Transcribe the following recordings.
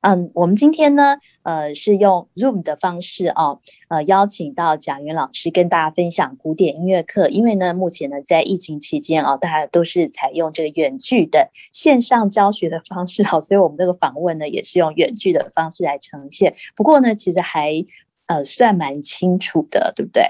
嗯，我们今天呢，呃，是用 Zoom 的方式哦，呃，邀请到贾云老师跟大家分享古典音乐课。因为呢，目前呢，在疫情期间啊、哦，大家都是采用这个远距的线上教学的方式，好，所以我们这个访问呢，也是用远距的方式来呈现。不过呢，其实还呃算蛮清楚的，对不对？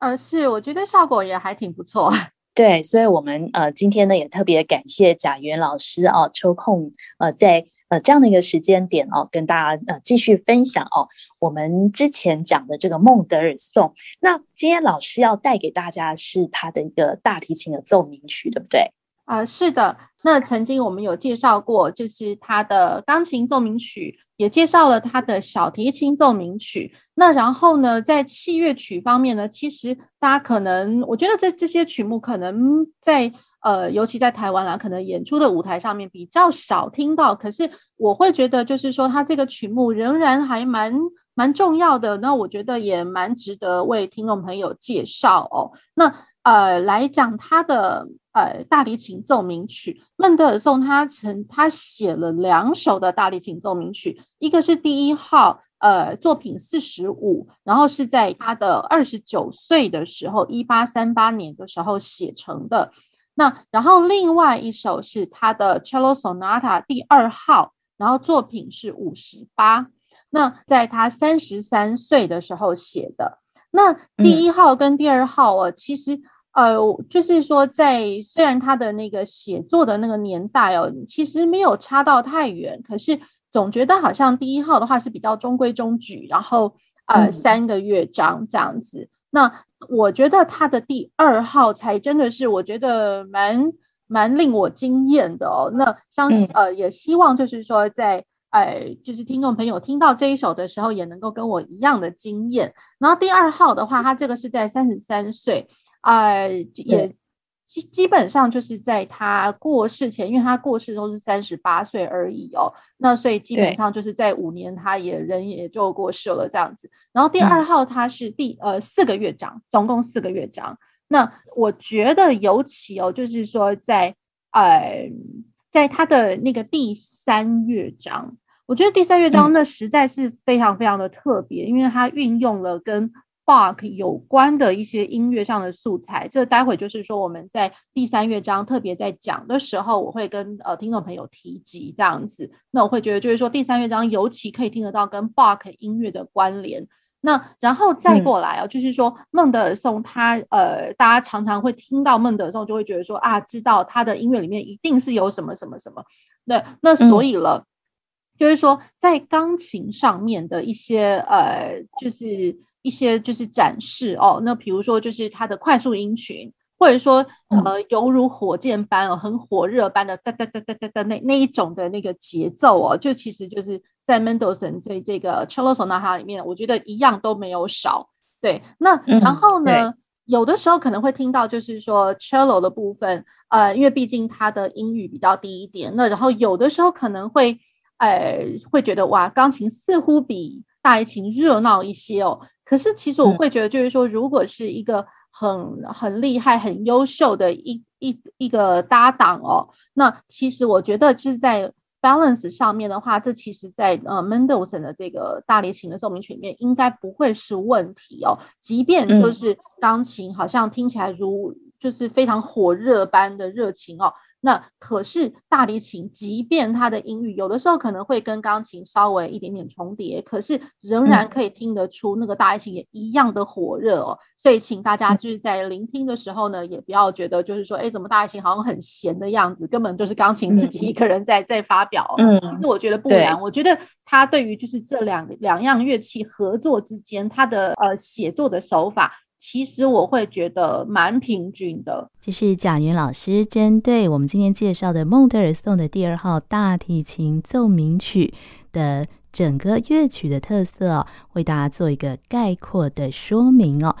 呃，是，我觉得效果也还挺不错。对，所以我们呃今天呢，也特别感谢贾元老师哦，抽空呃在。呃，这样的一个时间点哦，跟大家呃继续分享哦，我们之前讲的这个孟德尔颂。那今天老师要带给大家是他的一个大提琴的奏鸣曲，对不对？啊、是的。那曾经我们有介绍过，就是他的钢琴奏鸣曲，也介绍了他的小提琴奏鸣曲。那然后呢，在器乐曲方面呢，其实大家可能，我觉得这这些曲目可能在。呃，尤其在台湾啊，可能演出的舞台上面比较少听到。可是我会觉得，就是说，它这个曲目仍然还蛮蛮重要的。那我觉得也蛮值得为听众朋友介绍哦。那呃，来讲他的呃大提琴奏鸣曲，孟德尔颂他曾他写了两首的大提琴奏鸣曲，一个是第一号呃作品四十五，然后是在他的二十九岁的时候，一八三八年的时候写成的。那然后另外一首是他的 Cello Sonata 第二号，然后作品是五十八。那在他三十三岁的时候写的。那第一号跟第二号哦，其实呃，就是说在虽然他的那个写作的那个年代哦，其实没有差到太远，可是总觉得好像第一号的话是比较中规中矩，然后呃三个乐章这样子。那我觉得他的第二号才真的是，我觉得蛮蛮令我惊艳的哦。那相信呃，也希望就是说在，在呃，就是听众朋友听到这一首的时候，也能够跟我一样的惊艳。然后第二号的话，他这个是在三十三岁，呃，也。基基本上就是在他过世前，因为他过世都是三十八岁而已哦，那所以基本上就是在五年，他也人也就过世了这样子。然后第二号他是第呃四个乐章，总共四个乐章。那我觉得尤其哦，就是说在呃在他的那个第三乐章，我觉得第三乐章那实在是非常非常的特别，因为他运用了跟 Bach 有关的一些音乐上的素材，这待会就是说我们在第三乐章特别在讲的时候，我会跟呃听众朋友提及这样子。那我会觉得就是说第三乐章尤其可以听得到跟 Bach 音乐的关联。那然后再过来啊，嗯、就是说孟德尔颂他呃，大家常常会听到孟德尔颂就会觉得说啊，知道他的音乐里面一定是有什么什么什么。那，那所以了，嗯、就是说在钢琴上面的一些呃，就是。一些就是展示哦，那比如说就是它的快速音群，或者说呃犹如火箭般哦，很火热般的哒哒哒哒哒哒那那一种的那个节奏哦，就其实就是在 Mendelssohn 这这个 Cello Sonata 里面，我觉得一样都没有少。对，那然后呢，嗯、有的时候可能会听到就是说 Cello 的部分，呃，因为毕竟它的音域比较低一点，那然后有的时候可能会呃会觉得哇，钢琴似乎比大提琴热闹一些哦。可是，其实我会觉得，就是说，如果是一个很很厉害、很优秀的一一一个搭档哦，那其实我觉得就是在 balance 上面的话，这其实在呃 Mendelssohn 的这个大提琴的奏鸣曲里面应该不会是问题哦。即便就是钢琴好像听起来如就是非常火热般的热情哦。那可是大提琴，即便它的音域有的时候可能会跟钢琴稍微一点点重叠，可是仍然可以听得出那个大提琴也一样的火热哦。所以请大家就是在聆听的时候呢，也不要觉得就是说，哎，怎么大提琴好像很闲的样子，根本就是钢琴自己一个人在在发表。嗯，其实我觉得不然，我觉得他对于就是这两两样乐器合作之间，他的呃写作的手法。其实我会觉得蛮平均的。这是贾云老师针对我们今天介绍的孟德尔颂的第二号大提琴奏鸣曲的整个乐曲的特色哦，为大家做一个概括的说明哦。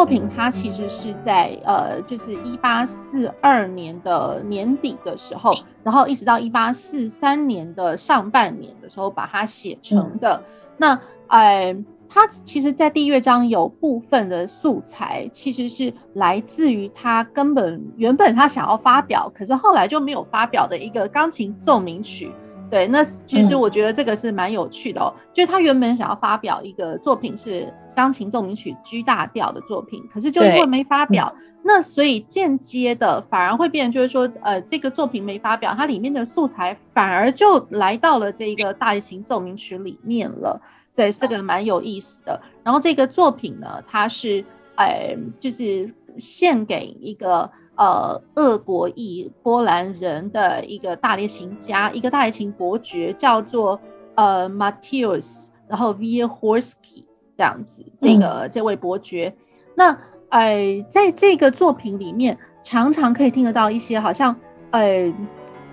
作品它其实是在呃，就是一八四二年的年底的时候，然后一直到一八四三年的上半年的时候把它写成的。嗯、那呃，它其实，在第一乐章有部分的素材其实是来自于他根本原本他想要发表，可是后来就没有发表的一个钢琴奏鸣曲。对，那其实我觉得这个是蛮有趣的哦。嗯、就是他原本想要发表一个作品是钢琴奏鸣曲 G 大调的作品，可是就因为没发表，嗯、那所以间接的反而会变成就是说，呃，这个作品没发表，它里面的素材反而就来到了这个大提琴奏鸣曲里面了。对，这个蛮有意思的。然后这个作品呢，它是呃，就是献给一个。呃，俄国裔波兰人的一个大提琴家，一个大提琴伯爵，叫做呃 Mateusz，然后 Viehorsky 这样子，这个、嗯、这位伯爵，那呃，在这个作品里面，常常可以听得到一些好像呃，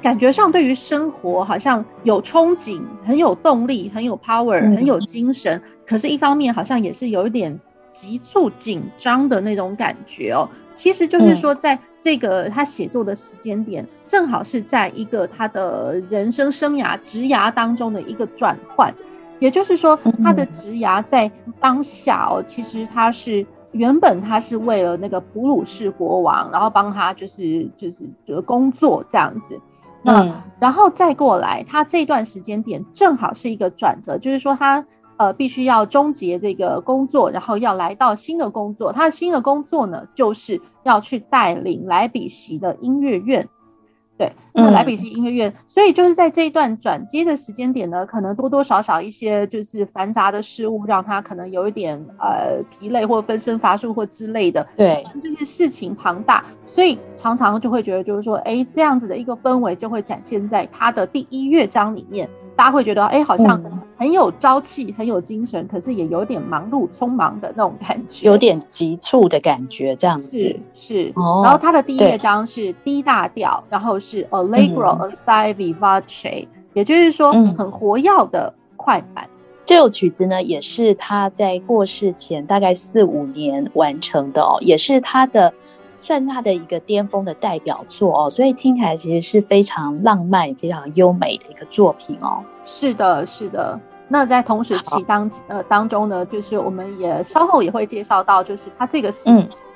感觉上对于生活好像有憧憬，很有动力，很有 power，很有精神，嗯、可是，一方面好像也是有一点急促紧张的那种感觉哦。其实就是说，在这个他写作的时间点，正好是在一个他的人生生涯职涯当中的一个转换。也就是说，他的职涯在当下哦，其实他是原本他是为了那个普鲁士国王，然后帮他就是就是就是工作这样子。那然后再过来，他这段时间点正好是一个转折，就是说他。呃，必须要终结这个工作，然后要来到新的工作。他的新的工作呢，就是要去带领莱比锡的音乐院。对，那莱比锡音乐院，嗯、所以就是在这一段转接的时间点呢，可能多多少少一些就是繁杂的事物，让他可能有一点呃疲累或分身乏术或之类的。对，就是事情庞大，所以常常就会觉得就是说，哎，这样子的一个氛围就会展现在他的第一乐章里面。大家会觉得，哎，好像很有朝气，嗯、很有精神，可是也有点忙碌、匆忙的那种感觉，有点急促的感觉，这样子是。是哦，然后它的第一乐章是 D 大调，然后是 Allegro assai vivace，也就是说很活跃的快板。嗯、这首曲子呢，也是他在过世前大概四五年完成的哦，也是他的。算是他的一个巅峰的代表作哦，所以听起来其实是非常浪漫、非常优美的一个作品哦。是的，是的。那在同时期当呃当中呢，就是我们也稍后也会介绍到，就是他这个时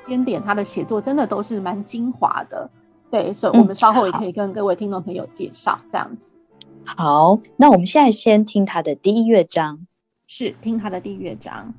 间点他的写作真的都是蛮精华的。嗯、对，所以我们稍后也可以跟各位听众朋友介绍这样子。好，那我们现在先听他的第一乐章，是听他的第一乐章。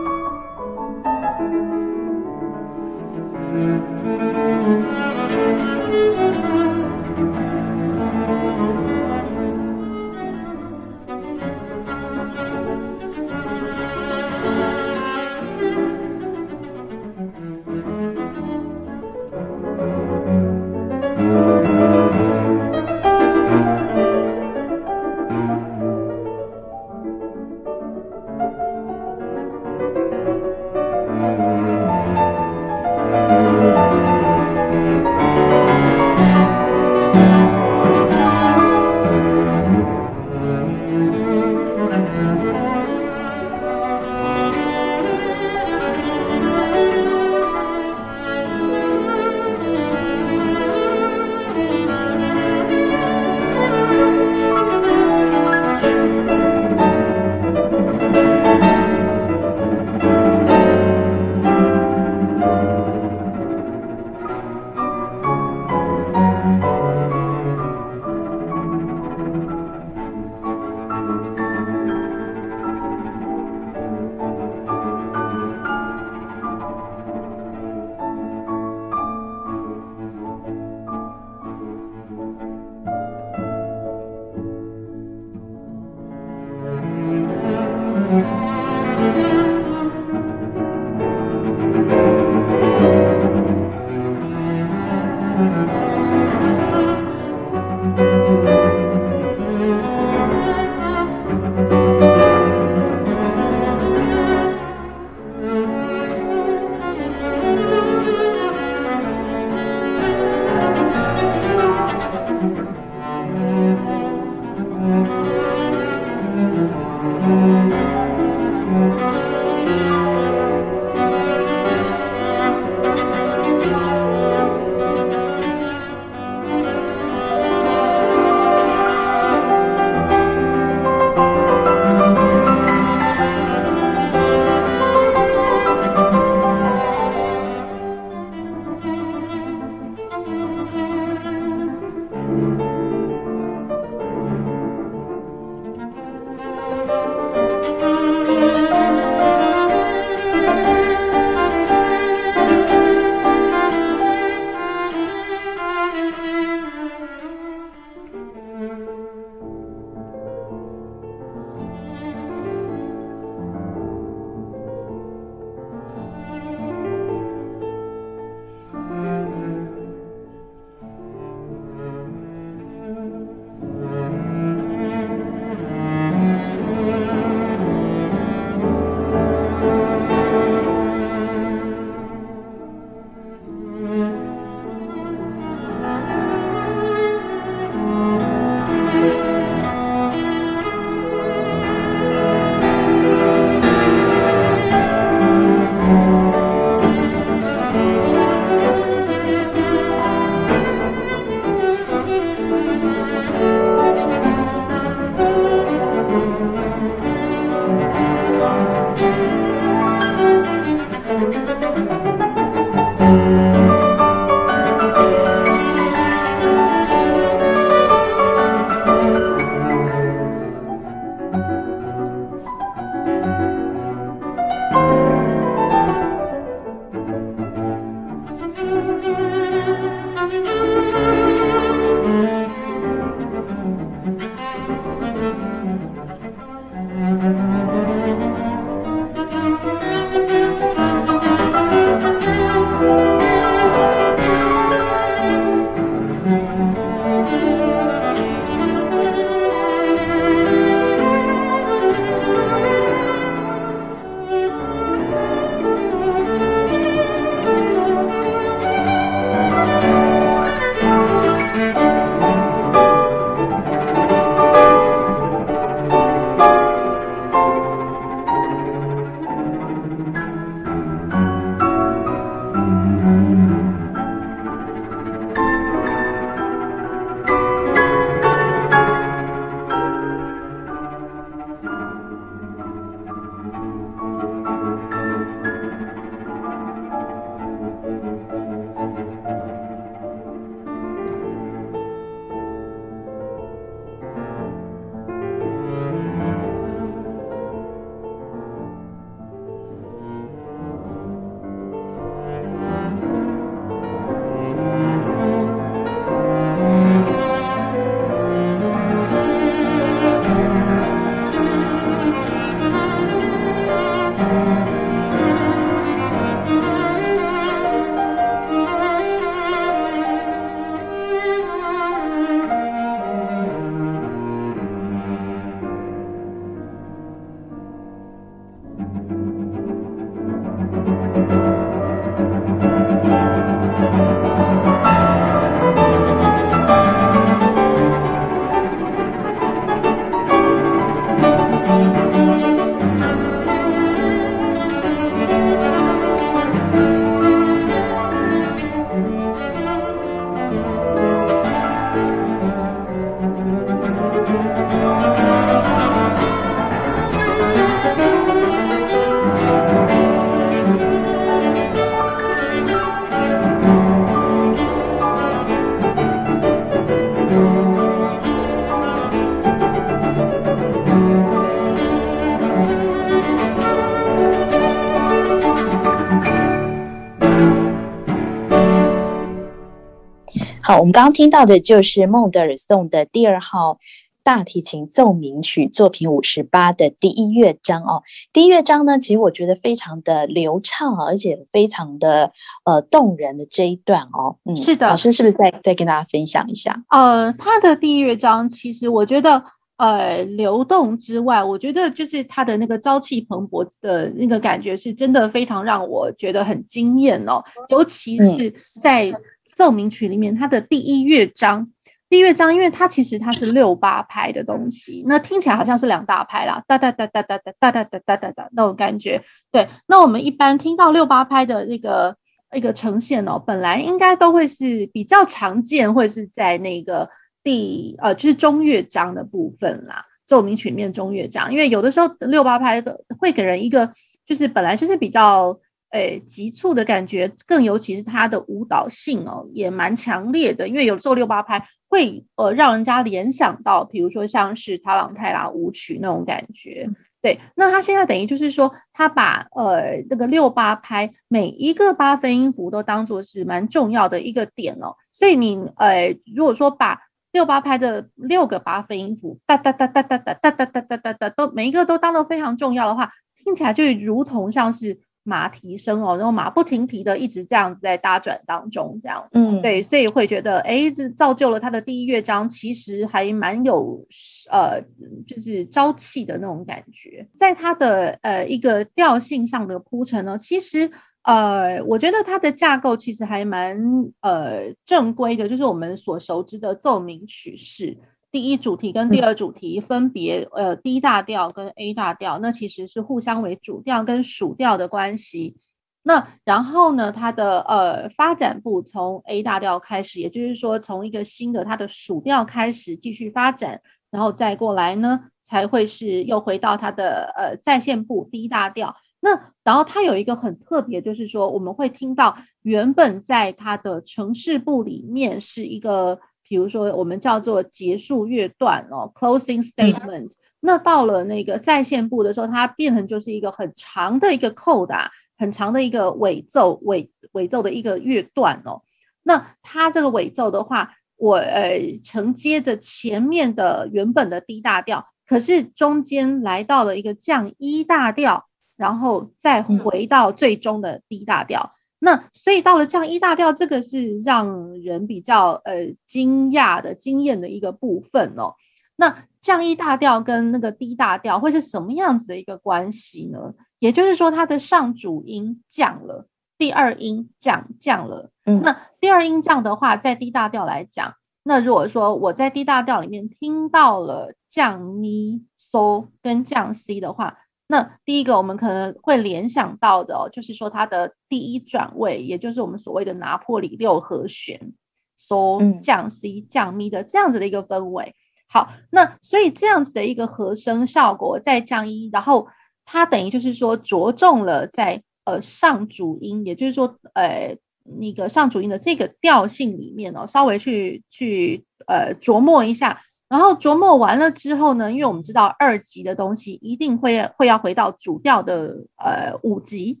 我们刚刚听到的就是孟德尔颂的第二号大提琴奏鸣曲作品五十八的第一乐章哦。第一乐章呢，其实我觉得非常的流畅，而且非常的呃动人的这一段哦。嗯，是的，老师是不是再再跟大家分享一下？呃，他的第一乐章其实我觉得呃流动之外，我觉得就是他的那个朝气蓬勃的那个感觉，是真的非常让我觉得很惊艳哦，尤其是在奏鸣曲里面，它的第一乐章。第一乐章，因为它其实它是六八拍的东西，那听起来好像是两大拍啦，哒哒哒哒哒哒哒哒哒哒哒哒那种感觉。对，那我们一般听到六八拍的那个一个呈现哦，本来应该都会是比较常见，会是在那个第呃就是中乐章的部分啦，奏鸣曲里面中乐章，因为有的时候六八拍的会给人一个就是本来就是比较。诶，急促的感觉，更尤其是它的舞蹈性哦，也蛮强烈的。因为有时候六八拍会呃让人家联想到，比如说像是塔朗泰拉舞曲那种感觉。对，那他现在等于就是说，他把呃那个六八拍每一个八分音符都当做是蛮重要的一个点哦。所以你呃如果说把六八拍的六个八分音符哒哒哒哒哒哒哒哒哒哒哒哒都每一个都当做非常重要的话，听起来就如同像是。马蹄声哦，然后马不停蹄的一直这样子在搭转当中，这样，嗯，对，所以会觉得，哎，这造就了他的第一乐章其实还蛮有，呃，就是朝气的那种感觉，在他的呃一个调性上的铺陈呢，其实，呃，我觉得它的架构其实还蛮呃正规的，就是我们所熟知的奏鸣曲式。第一主题跟第二主题分别，呃，D 大调跟 A 大调，那其实是互相为主调跟属调的关系。那然后呢，它的呃发展部从 A 大调开始，也就是说从一个新的它的属调开始继续发展，然后再过来呢，才会是又回到它的呃在线部 D 大调。那然后它有一个很特别，就是说我们会听到原本在它的城市部里面是一个。比如说，我们叫做结束乐段哦，closing statement。那到了那个在线部的时候，它变成就是一个很长的一个 coda，很长的一个尾奏尾尾奏的一个乐段哦。那它这个尾奏的话，我呃承接着前面的原本的 D 大调，可是中间来到了一个降一大调，然后再回到最终的 D 大调。那所以到了降一大调，这个是让人比较呃惊讶的、惊艳的一个部分哦。那降一大调跟那个 D 大调会是什么样子的一个关系呢？也就是说，它的上主音降了，第二音降降了。嗯，那第二音降的话，在 D 大调来讲，那如果说我在 D 大调里面听到了降咪、嗦跟降 C 的话。那第一个我们可能会联想到的哦，就是说它的第一转位，也就是我们所谓的拿破里六和弦，so 降 C 降咪的这样子的一个氛围。好，那所以这样子的一个和声效果在降一然后它等于就是说着重了在呃上主音，也就是说呃那个上主音的这个调性里面哦，稍微去去呃琢磨一下。然后琢磨完了之后呢，因为我们知道二级的东西一定会会要回到主调的呃五级，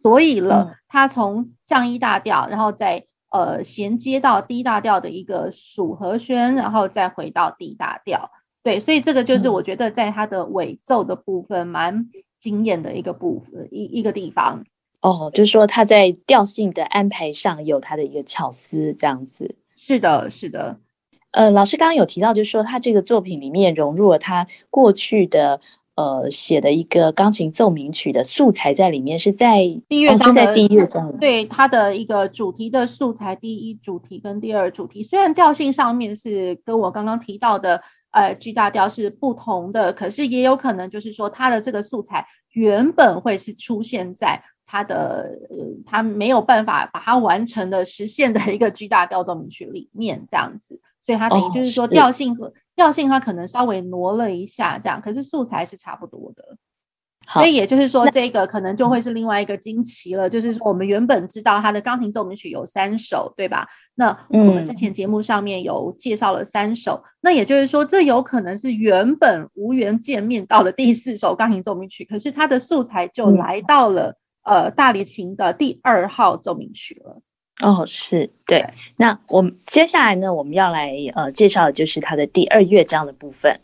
所以了，它从降一大调，然后再呃衔接到 D 大调的一个属和弦，然后再回到 D 大调。对，所以这个就是我觉得在它的尾奏的部分蛮惊艳的一个部分一一个地方。哦，就是说它在调性的安排上有它的一个巧思，这样子。是的，是的。呃，老师刚刚有提到，就是说他这个作品里面融入了他过去的呃写的一个钢琴奏鸣曲的素材在里面，是在第一乐章，哦、在第一乐章对他的一个主题的素材，第一主题跟第二主题，虽然调性上面是跟我刚刚提到的呃 G 大调是不同的，可是也有可能就是说他的这个素材原本会是出现在他的呃他没有办法把它完成的实现的一个 G 大调奏鸣曲里面这样子。所以它等于就是说调性和调性，它可能稍微挪了一下，这样，可是素材是差不多的。所以也就是说，这个可能就会是另外一个惊奇了。就是说，我们原本知道他的钢琴奏鸣曲有三首，对吧？那我们之前节目上面有介绍了三首，那也就是说，这有可能是原本无缘见面到了第四首钢琴奏鸣曲，可是它的素材就来到了呃大提琴的第二号奏鸣曲了。哦，是对。那我们接下来呢，我们要来呃介绍的就是它的第二乐章的部分。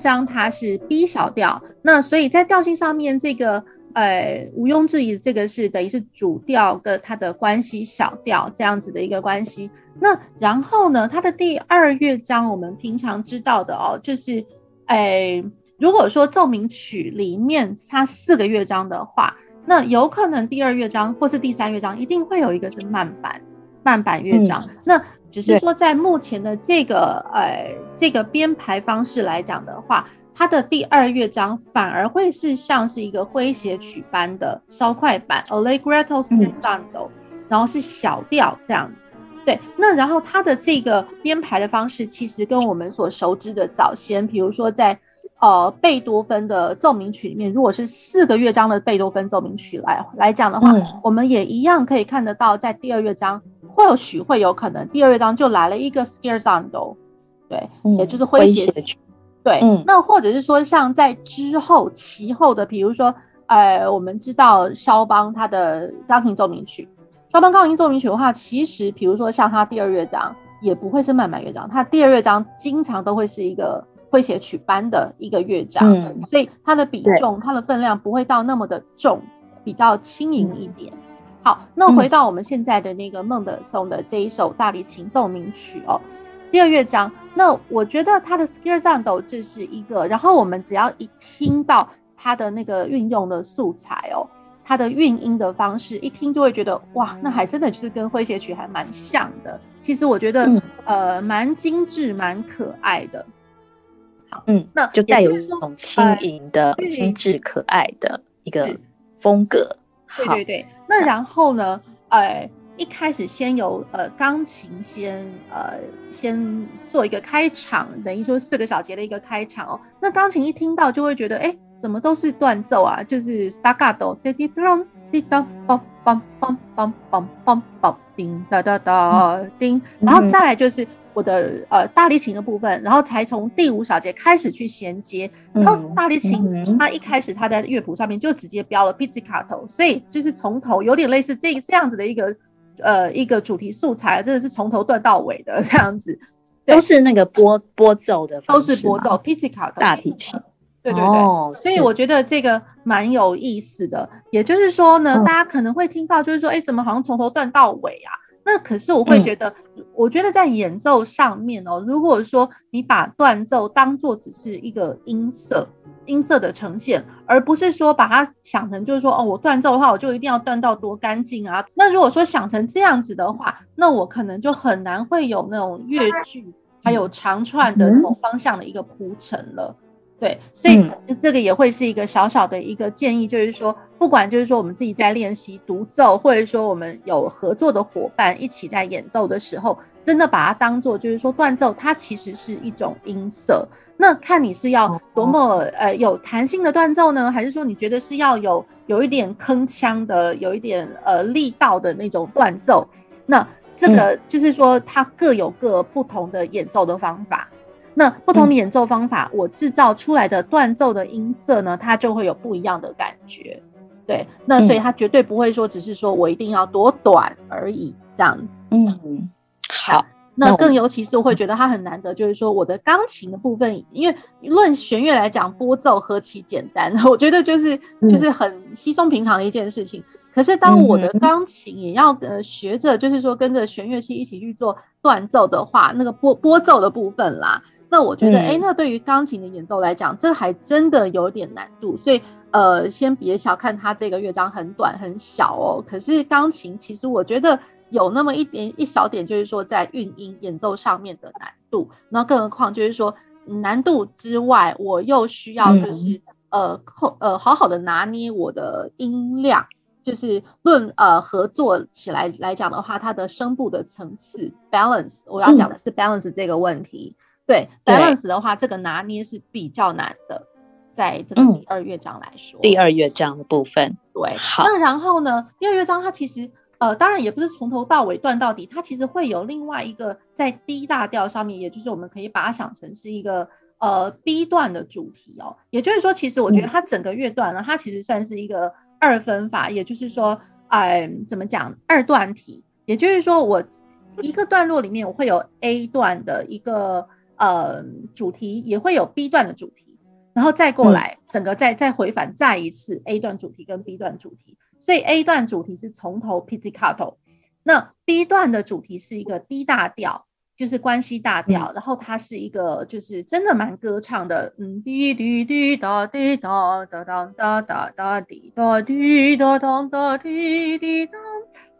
章它是 B 小调，那所以在调性上面，这个呃毋庸置疑，这个是等于是主调跟它的关系小调这样子的一个关系。那然后呢，它的第二乐章我们平常知道的哦，就是诶，如果说奏鸣曲里面它四个乐章的话，那有可能第二乐章或是第三乐章一定会有一个是慢板慢板乐章，嗯、那。只是说，在目前的这个呃这个编排方式来讲的话，它的第二乐章反而会是像是一个诙谐曲般的稍快板 Allegretto sforzando，然后是小调这样。对，那然后它的这个编排的方式，其实跟我们所熟知的早先，比如说在呃贝多芬的奏鸣曲里面，如果是四个乐章的贝多芬奏鸣曲来来讲的话，嗯，我们也一样可以看得到，在第二乐章。或许会有可能，第二乐章就来了一个 scherzando，对，嗯、也就是诙谐曲，对、嗯，那或者是说像在之后其后的，比如说，呃，我们知道肖邦他的钢琴奏鸣曲，肖邦钢琴奏鸣曲的话，其实比如说像他第二乐章也不会是慢慢乐章，他第二乐章经常都会是一个诙谐曲般的一个乐章，嗯、所以它的比重、它的分量不会到那么的重，比较轻盈一点。嗯好，那回到我们现在的那个孟德松的这一首大提琴奏鸣曲哦，第二乐章。那我觉得它的 scherzando 这是一个，然后我们只要一听到它的那个运用的素材哦，它的运音的方式，一听就会觉得哇，那还真的就是跟诙谐曲还蛮像的。其实我觉得、嗯、呃蛮精致、蛮可爱的。好，嗯，那就带有一种轻盈的、呃、精致、可爱的一个风格。对对对，那然后呢？呃，一开始先由呃钢琴先呃先做一个开场，等于说四个小节的一个开场哦。那钢琴一听到就会觉得，哎，怎么都是断奏啊？就是 staccato，滴滴咚滴咚梆梆梆梆梆梆梆叮哒哒哒叮，然后再来就是。我的呃大提琴的部分，然后才从第五小节开始去衔接，然后大提琴它一开始它在乐谱上面就直接标了 pizzicato，所以就是从头有点类似这这样子的一个呃一个主题素材，真的是从头断到尾的这样子，都是那个拨拨奏的，都是拨奏 pizzicato 大提琴，对对对，哦，所以我觉得这个蛮有意思的，也就是说呢，大家可能会听到就是说，哎，怎么好像从头断到尾啊？那可是我会觉得，嗯，我觉得在演奏上面哦，如果说你把断奏当做只是一个音色，音色的呈现，而不是说把它想成就是说哦，我断奏的话，我就一定要断到多干净啊。那如果说想成这样子的话，那我可能就很难会有那种乐句还有长串的那种方向的一个铺陈了。对，所以这个也会是一个小小的一个建议，就是说，不管就是说我们自己在练习独奏，或者说我们有合作的伙伴一起在演奏的时候，真的把它当做就是说断奏，它其实是一种音色。那看你是要多么呃有弹性的断奏呢，还是说你觉得是要有有一点铿锵的，有一点呃力道的那种断奏？那这个就是说它各有各不同的演奏的方法。那不同的演奏方法，嗯、我制造出来的断奏的音色呢，它就会有不一样的感觉。对，那所以他绝对不会说只是说我一定要多短而已这样。嗯，好。那更尤其是我会觉得它很难得，就是说我的钢琴的部分，因为论弦乐来讲，拨奏何其简单，我觉得就是就是很稀松平常的一件事情。可是当我的钢琴也要呃学着，就是说跟着弦乐器一起去做断奏的话，那个拨拨奏的部分啦。那我觉得，哎、嗯，那对于钢琴的演奏来讲，这还真的有点难度。所以，呃，先别小看它这个乐章很短很小哦。可是钢琴其实我觉得有那么一点一小点，就是说在运音演奏上面的难度。那更何况就是说难度之外，我又需要就是、嗯、呃控呃好好的拿捏我的音量，就是论呃合作起来来讲的话，它的声部的层次 balance，我要讲的是 balance 这个问题。嗯对 balance 的话，这个拿捏是比较难的，在这个第二乐章来说，嗯、第二乐章的部分，对，好。那然后呢，第二乐章它其实呃，当然也不是从头到尾断到底，它其实会有另外一个在 D 大调上面，也就是我们可以把它想成是一个呃 B 段的主题哦。也就是说，其实我觉得它整个乐段呢，嗯、它其实算是一个二分法，也就是说，哎、呃，怎么讲二段体？也就是说，我一个段落里面我会有 A 段的一个呃主题，也会有 B 段的主题。然后再过来，整个再再回返再一次 A 段主题跟 B 段主题，所以 A 段主题是从头 pizzicato，那 B 段的主题是一个 D 大调，就是关系大调，然后它是一个就是真的蛮歌唱的，嗯滴滴滴哒滴哒哒哒哒哒哒滴哒滴哒哒哒滴滴哒，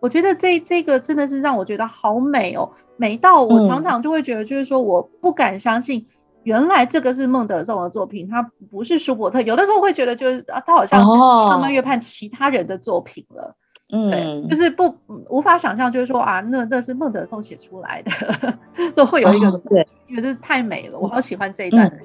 我觉得这这个真的是让我觉得好美哦，美到我常常就会觉得就是说我不敢相信。原来这个是孟德松的作品，他不是舒伯特。有的时候会觉得，就是啊，他好像是浪漫乐派其他人的作品了。嗯、哦，就是不无法想象，就是说啊，那那是孟德尔颂写出来的，都会有一个、哦、对，因为这太美了，我好喜欢这一段、嗯。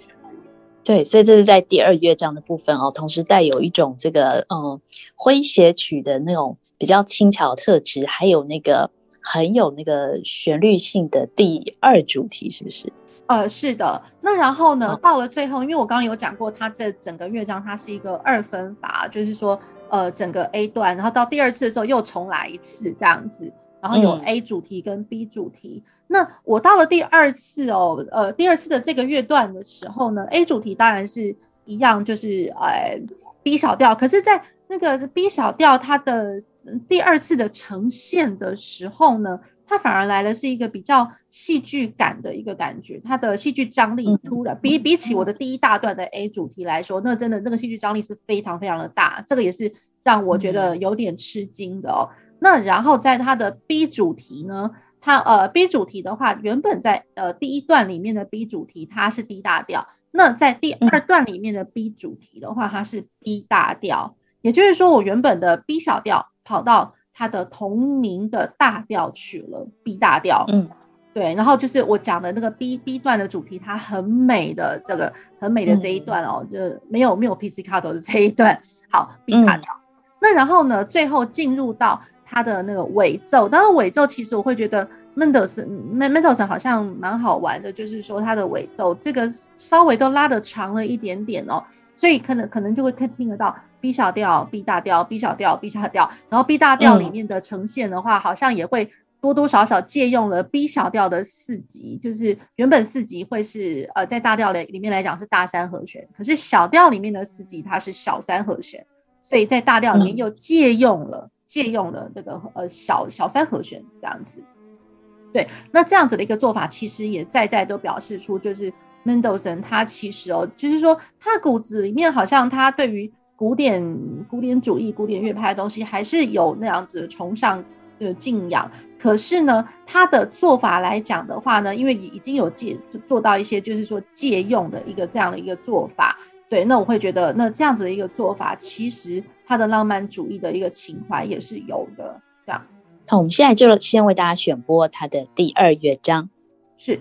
对，所以这是在第二乐章的部分哦，同时带有一种这个嗯诙谐曲的那种比较轻巧的特质，还有那个很有那个旋律性的第二主题，是不是？呃，是的，那然后呢，到了最后，因为我刚刚有讲过，它这整个乐章它是一个二分法，就是说，呃，整个 A 段，然后到第二次的时候又重来一次这样子，然后有 A 主题跟 B 主题。嗯、那我到了第二次哦，呃，第二次的这个乐段的时候呢，A 主题当然是一样，就是呃 B 小调，可是，在那个 B 小调它的第二次的呈现的时候呢。它反而来的是一个比较戏剧感的一个感觉，它的戏剧张力突然比比起我的第一大段的 A 主题来说，那真的那个戏剧张力是非常非常的大，这个也是让我觉得有点吃惊的哦。那然后在它的 B 主题呢，它呃 B 主题的话，原本在呃第一段里面的 B 主题它是 D 大调，那在第二段里面的 B 主题的话，它是 B 大调，也就是说我原本的 B 小调跑到。他的同名的大调去了 B 大调，嗯，对，然后就是我讲的那个 B B 段的主题，它很美的这个很美的这一段哦，嗯、就是没有没有 pizzicato 的这一段，好 B 大调。嗯、那然后呢，最后进入到他的那个尾奏，当然尾奏其实我会觉得 Mendelssohn Mendelssohn 好像蛮好玩的，就是说他的尾奏这个稍微都拉得长了一点点哦，所以可能可能就会听听得到。B 小调、B 大调、B 小调、B 小调，然后 B 大调里面的呈现的话，嗯、好像也会多多少少借用了 B 小调的四级，就是原本四级会是呃在大调里里面来讲是大三和弦，可是小调里面的四级它是小三和弦，所以在大调里面又借用了、嗯、借用了这个呃小小三和弦这样子。对，那这样子的一个做法，其实也在在都表示出，就是 Mendelssohn 他其实哦，就是说他骨子里面好像他对于古典古典主义、古典乐派的东西还是有那样子崇尚的敬仰，可是呢，他的做法来讲的话呢，因为已经有借做到一些，就是说借用的一个这样的一个做法，对，那我会觉得那这样子的一个做法，其实他的浪漫主义的一个情怀也是有的，这样。那我们现在就先为大家选播他的第二乐章，是。